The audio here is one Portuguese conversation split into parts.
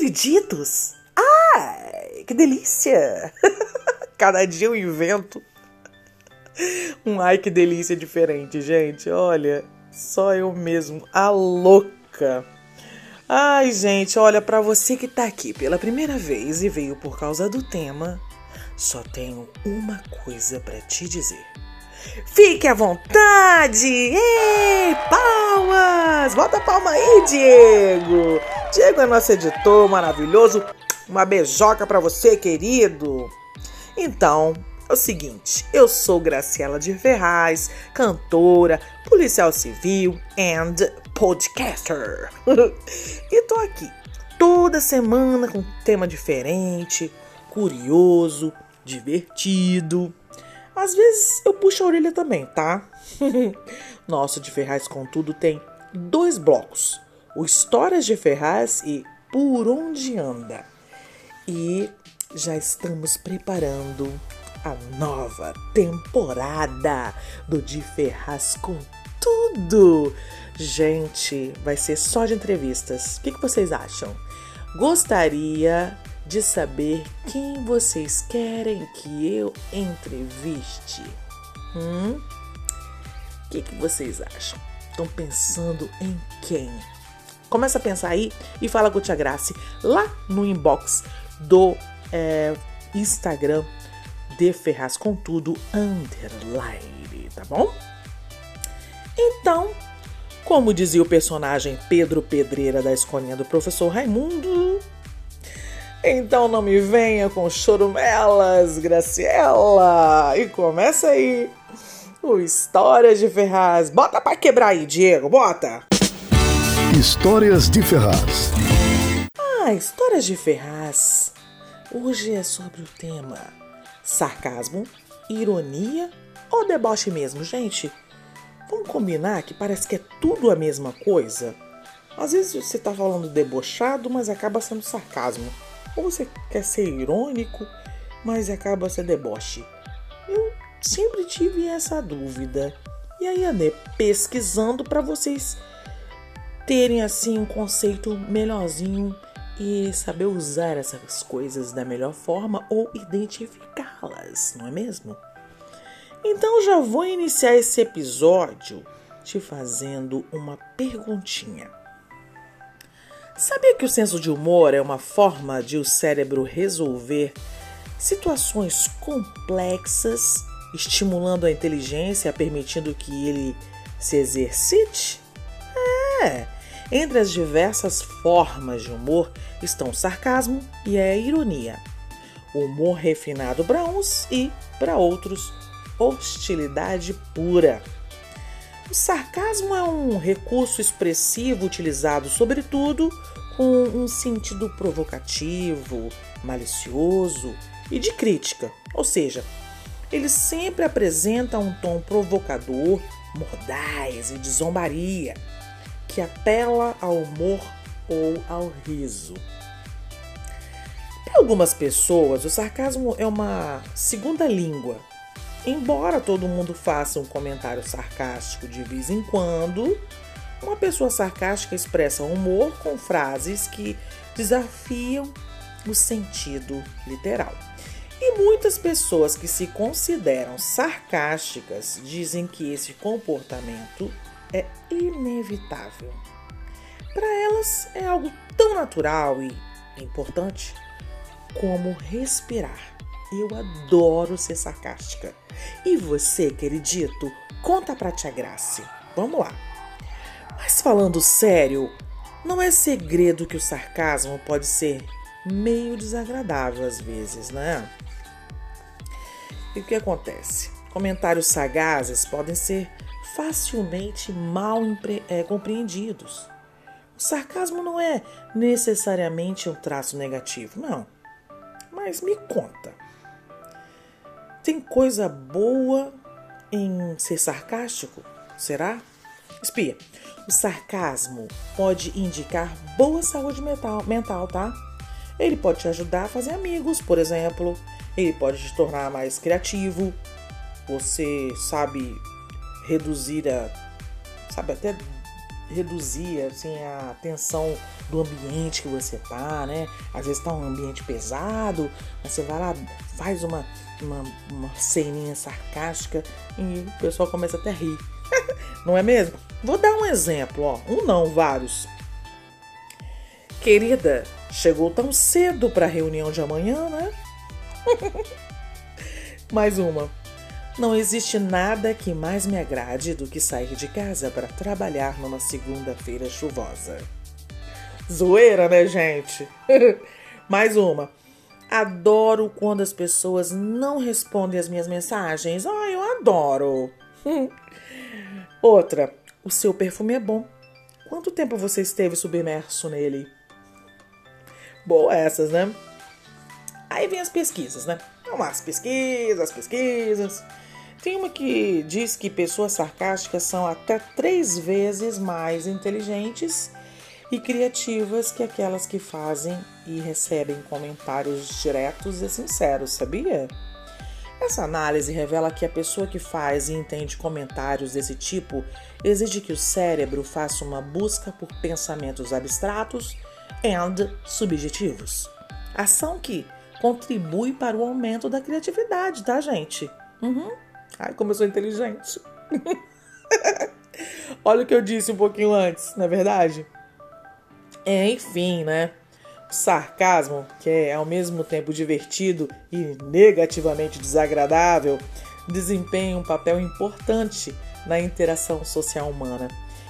Queriditos! Ai, que delícia! Cada dia eu invento um ai que delícia diferente, gente. Olha, só eu mesmo, a louca. Ai, gente, olha, para você que tá aqui pela primeira vez e veio por causa do tema, só tenho uma coisa para te dizer. Fique à vontade! Ei, palmas! Bota a palma aí, Diego! Diego é nosso editor maravilhoso. Uma beijoca para você, querido. Então, é o seguinte, eu sou Graciela de Ferraz, cantora, policial civil and podcaster. e tô aqui toda semana com um tema diferente, curioso, divertido. Às vezes eu puxo a orelha também, tá? Nosso de Ferraz Contudo tem dois blocos: o Histórias de Ferraz e Por Onde Anda. E já estamos preparando a nova temporada do De Ferraz Contudo tudo! Gente, vai ser só de entrevistas. O que, que vocês acham? Gostaria de saber quem vocês querem que eu entreviste. Hum? O que, que vocês acham? Estão pensando em quem? Começa a pensar aí e fala com a Tia Grace lá no inbox do é, Instagram de Ferraz com tudo underline, tá bom? Então, como dizia o personagem Pedro Pedreira da escolinha do professor Raimundo, então não me venha com chorumelas, Graciela! E começa aí o Histórias de Ferraz. Bota pra quebrar aí, Diego, bota! Histórias de Ferraz. Ah, Histórias de Ferraz. Hoje é sobre o tema sarcasmo, ironia ou deboche mesmo, gente? Vamos combinar que parece que é tudo a mesma coisa? Às vezes você está falando debochado, mas acaba sendo sarcasmo. Ou você quer ser irônico, mas acaba sendo deboche. Eu sempre tive essa dúvida. E aí andei pesquisando para vocês terem assim um conceito melhorzinho e saber usar essas coisas da melhor forma ou identificá-las, não é mesmo? Então já vou iniciar esse episódio te fazendo uma perguntinha. Sabia que o senso de humor é uma forma de o cérebro resolver situações complexas, estimulando a inteligência, permitindo que ele se exercite? É! Entre as diversas formas de humor estão o sarcasmo e a ironia. O humor refinado para uns e para outros hostilidade pura. O sarcasmo é um recurso expressivo utilizado, sobretudo, com um sentido provocativo, malicioso e de crítica, ou seja, ele sempre apresenta um tom provocador, mordaz e de zombaria, que apela ao humor ou ao riso. Para algumas pessoas, o sarcasmo é uma segunda língua Embora todo mundo faça um comentário sarcástico de vez em quando, uma pessoa sarcástica expressa humor com frases que desafiam o sentido literal. E muitas pessoas que se consideram sarcásticas dizem que esse comportamento é inevitável. Para elas é algo tão natural e importante como respirar. Eu adoro ser sarcástica. E você, queridito, conta pra tia Grace. Vamos lá. Mas falando sério, não é segredo que o sarcasmo pode ser meio desagradável às vezes, né? E o que acontece? Comentários sagazes podem ser facilmente mal é, compreendidos. O sarcasmo não é necessariamente um traço negativo, não. Mas me conta. Tem coisa boa em ser sarcástico? Será? Espia. O sarcasmo pode indicar boa saúde mental, mental, tá? Ele pode te ajudar a fazer amigos, por exemplo. Ele pode te tornar mais criativo. Você sabe reduzir a. Sabe até reduzir assim, a tensão do ambiente que você tá, né? Às vezes tá um ambiente pesado, mas você vai lá, faz uma, uma, uma ceninha sarcástica e o pessoal começa até a rir. não é mesmo? Vou dar um exemplo, ó. Um não, vários. Querida, chegou tão cedo para a reunião de amanhã, né? Mais uma. Não existe nada que mais me agrade do que sair de casa para trabalhar numa segunda-feira chuvosa. Zoeira, né, gente? Mais uma. Adoro quando as pessoas não respondem as minhas mensagens. Ai, eu adoro. Outra. O seu perfume é bom. Quanto tempo você esteve submerso nele? Boa essas, né? Aí vem as pesquisas, né? Vamos lá, as pesquisas, as pesquisas. Tem uma que diz que pessoas sarcásticas são até três vezes mais inteligentes e criativas que aquelas que fazem e recebem comentários diretos e sinceros, sabia? Essa análise revela que a pessoa que faz e entende comentários desse tipo exige que o cérebro faça uma busca por pensamentos abstratos and subjetivos. Ação que contribui para o aumento da criatividade, tá, gente? Uhum. Ai, como eu sou inteligente. Olha o que eu disse um pouquinho antes, na é verdade? É, enfim, né? O sarcasmo, que é ao mesmo tempo divertido e negativamente desagradável, desempenha um papel importante na interação social humana.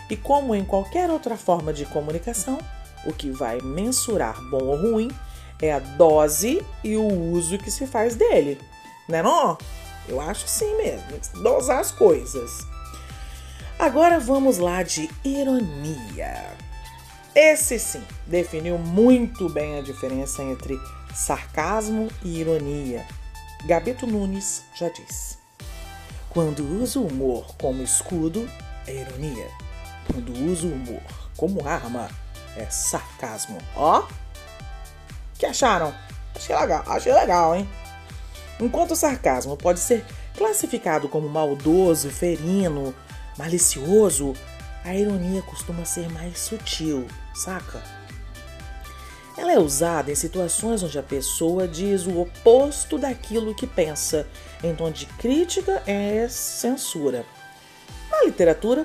E como em qualquer outra forma de comunicação, o que vai mensurar bom ou ruim é a dose e o uso que se faz dele, né não? Eu acho sim mesmo, dosar as coisas. Agora vamos lá de ironia. Esse sim definiu muito bem a diferença entre sarcasmo e ironia. Gabito Nunes já diz: Quando uso o humor como escudo, é ironia. Quando uso o humor como arma, é sarcasmo. Ó, que acharam? Achei legal, achei legal, hein? Enquanto o sarcasmo pode ser classificado como maldoso, ferino, malicioso, a ironia costuma ser mais sutil, saca? Ela é usada em situações onde a pessoa diz o oposto daquilo que pensa, em tom de crítica é censura. Na literatura,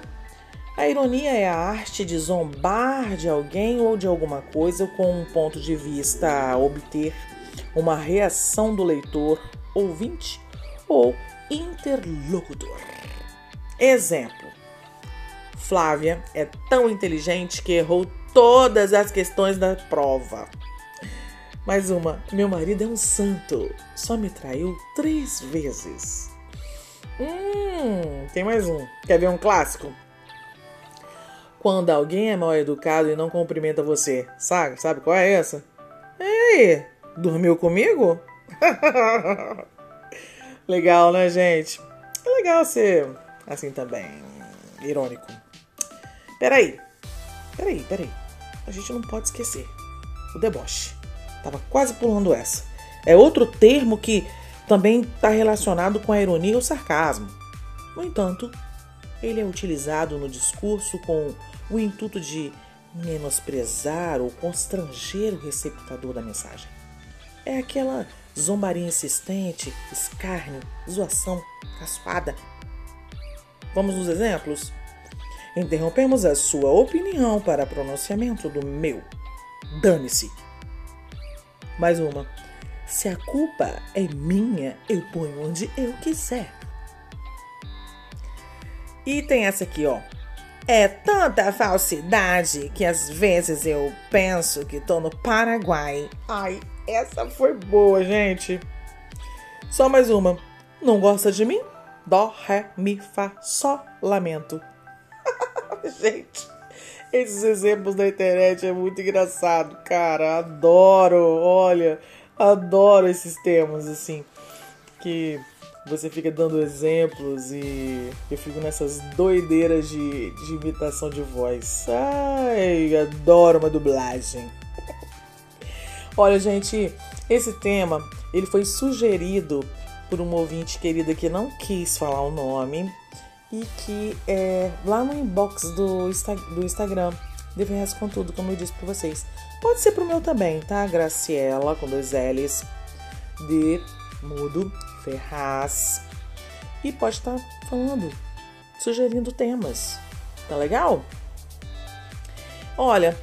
a ironia é a arte de zombar de alguém ou de alguma coisa com um ponto de vista a obter uma reação do leitor ouvinte ou interlocutor. Exemplo: Flávia é tão inteligente que errou todas as questões da prova. Mais uma: meu marido é um santo, só me traiu três vezes. Hum, tem mais um. Quer ver um clássico? Quando alguém é mal educado e não cumprimenta você, sabe? Sabe qual é essa? Ei, dormiu comigo? legal, né, gente? É legal ser assim também, irônico. Peraí, peraí, peraí. A gente não pode esquecer. O deboche. Tava quase pulando essa. É outro termo que também está relacionado com a ironia e o sarcasmo. No entanto, ele é utilizado no discurso com o intuito de menosprezar ou constranger o receptador da mensagem. É aquela zombaria insistente, escárnio, zoação, raspada. Vamos nos exemplos? Interrompemos a sua opinião para pronunciamento do meu. Dane-se. Mais uma. Se a culpa é minha, eu ponho onde eu quiser. E tem essa aqui, ó. É tanta falsidade que às vezes eu penso que tô no Paraguai. Ai, essa foi boa, gente. Só mais uma. Não gosta de mim? Dó, ré, mi, fá, só, lamento. gente, Esses exemplos da internet é muito engraçado, cara. Adoro, olha, adoro esses temas assim. Que você fica dando exemplos e eu fico nessas doideiras de, de imitação de voz. Ai, adoro uma dublagem. Olha, gente, esse tema ele foi sugerido por um ouvinte querida que não quis falar o nome e que é lá no inbox do, Insta, do Instagram DVS com tudo, como eu disse para vocês. Pode ser pro meu também, tá? Graciela com dois L's de mudo Ferraz e pode estar tá falando, sugerindo temas. Tá legal? Olha,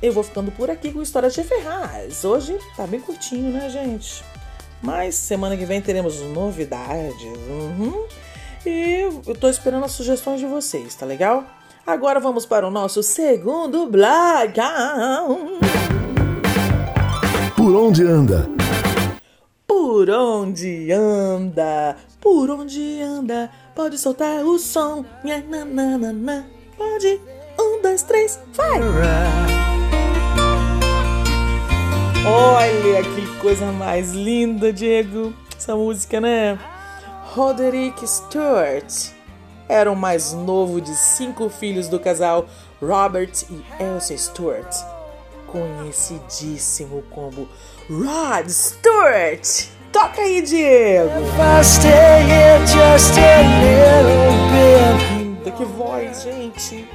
eu vou ficando por aqui com História de Ferraz. Hoje tá bem curtinho, né, gente? Mas semana que vem teremos novidades. Uhum. E eu tô esperando as sugestões de vocês, tá legal? Agora vamos para o nosso segundo blog. Por onde anda? Por onde anda? Por onde anda? Pode soltar o som. Nha, Pode. Um, dois, três, vai! Olha que coisa mais linda, Diego. Essa música, né? Roderick Stewart era o mais novo de cinco filhos do casal Robert e Elsa Stewart, conhecidíssimo como Rod Stewart. Toca aí, Diego! Linda, que voz, gente!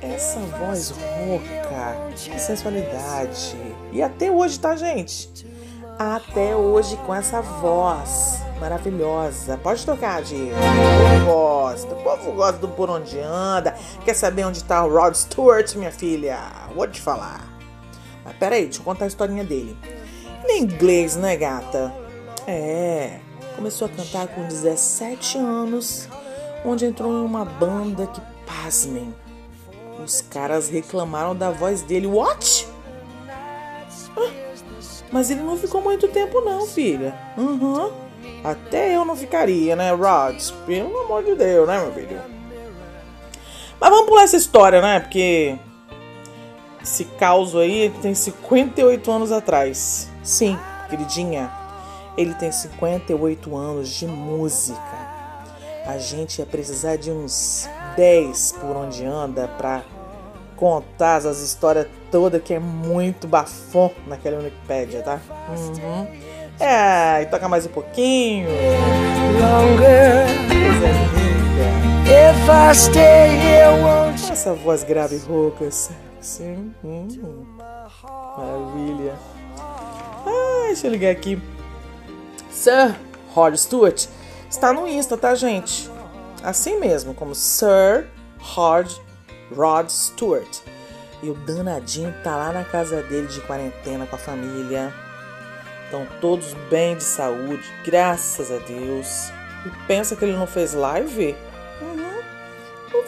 Essa voz rouca, que sensualidade. E até hoje, tá, gente? Até hoje com essa voz maravilhosa. Pode tocar, Diego. O povo gosta. O povo gosta do Por Onde Anda. Quer saber onde tá o Rod Stewart, minha filha? Vou te falar. Mas peraí, deixa eu contar a historinha dele. É inglês, né, gata? É. Começou a cantar com 17 anos, onde entrou em uma banda que, pasmem, os caras reclamaram da voz dele. What? Mas ele não ficou muito tempo, não, filha. Uhum. Até eu não ficaria, né, Rod? Pelo amor de Deus, né, meu filho? Mas vamos pular essa história, né? Porque esse caos aí tem 58 anos atrás. Sim, queridinha, ele tem 58 anos de música. A gente ia precisar de uns 10 por onde anda pra contar as histórias todas que é muito bafom naquela Wikipedia, tá? Uhum. É, e toca mais um pouquinho. Essa voz grave e rouca, sim. Hum. Maravilha. Ah, deixa eu ligar aqui. Sir Rod Stewart está no Insta, tá, gente? Assim mesmo, como Sir Rod, Rod Stewart. E o danadinho tá lá na casa dele de quarentena com a família. Estão todos bem de saúde, graças a Deus. E pensa que ele não fez live?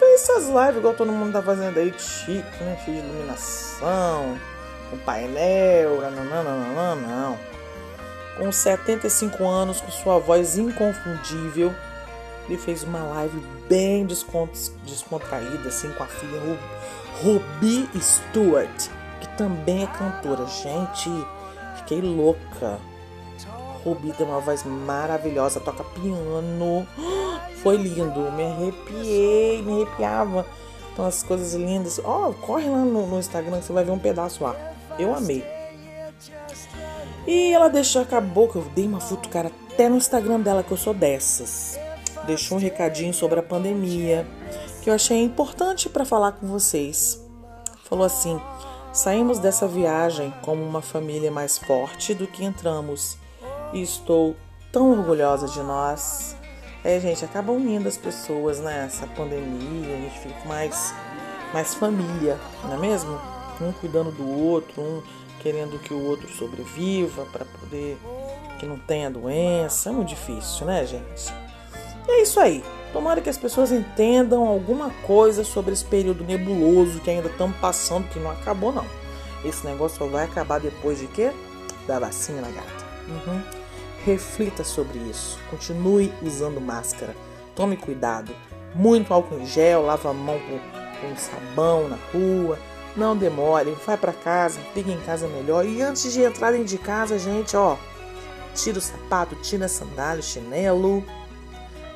Fez essas lives igual todo mundo tá fazendo aí, chique, né? Cheio de iluminação, com painel, não, não, não, não, não. Com 75 anos, com sua voz inconfundível, ele fez uma live bem descontraída, assim, com a filha Ruby Stewart, que também é cantora. Gente, fiquei louca. Ruby tem uma voz maravilhosa, toca piano. Foi lindo, me arrepiei, me arrepiava. Então as coisas lindas. Ó, oh, corre lá no, no Instagram que você vai ver um pedaço lá. Eu amei. E ela deixou, acabou que eu dei uma futucara até no Instagram dela, que eu sou dessas. Deixou um recadinho sobre a pandemia, que eu achei importante para falar com vocês. Falou assim: saímos dessa viagem como uma família mais forte do que entramos. E estou tão orgulhosa de nós. É, gente, acaba unindo as pessoas, né? Essa pandemia, a gente fica mais, mais família, não é mesmo? Um cuidando do outro, um querendo que o outro sobreviva para poder que não tenha doença. É muito difícil, né, gente? E é isso aí. Tomara que as pessoas entendam alguma coisa sobre esse período nebuloso que ainda estamos passando, que não acabou não. Esse negócio só vai acabar depois de quê? Da vacina, gata. Uhum. Reflita sobre isso. Continue usando máscara. Tome cuidado. Muito álcool em gel, lava a mão com, com sabão na rua. Não demore, vai para casa, fique em casa melhor. E antes de entrar de casa, gente, ó, tira o sapato, tira a sandália, chinelo,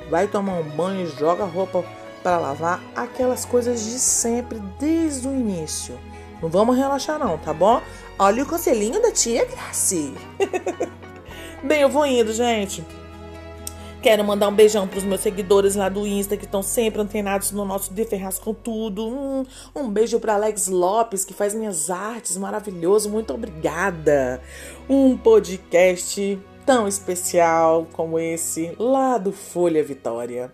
vai tomar um banho, joga a roupa para lavar, aquelas coisas de sempre desde o início. Não vamos relaxar não, tá bom? Olha o conselhinho da tia Graci. Bem, eu vou indo, gente. Quero mandar um beijão para os meus seguidores lá do Insta que estão sempre antenados no nosso De Ferraz com tudo. Um, um beijo para Alex Lopes que faz minhas artes, maravilhoso. Muito obrigada. Um podcast tão especial como esse lá do Folha Vitória.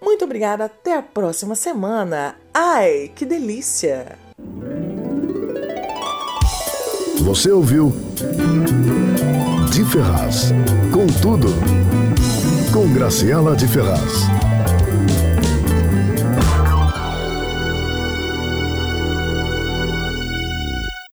Muito obrigada, até a próxima semana. Ai, que delícia! Você ouviu De Ferraz, com tudo com Graciela de Ferraz.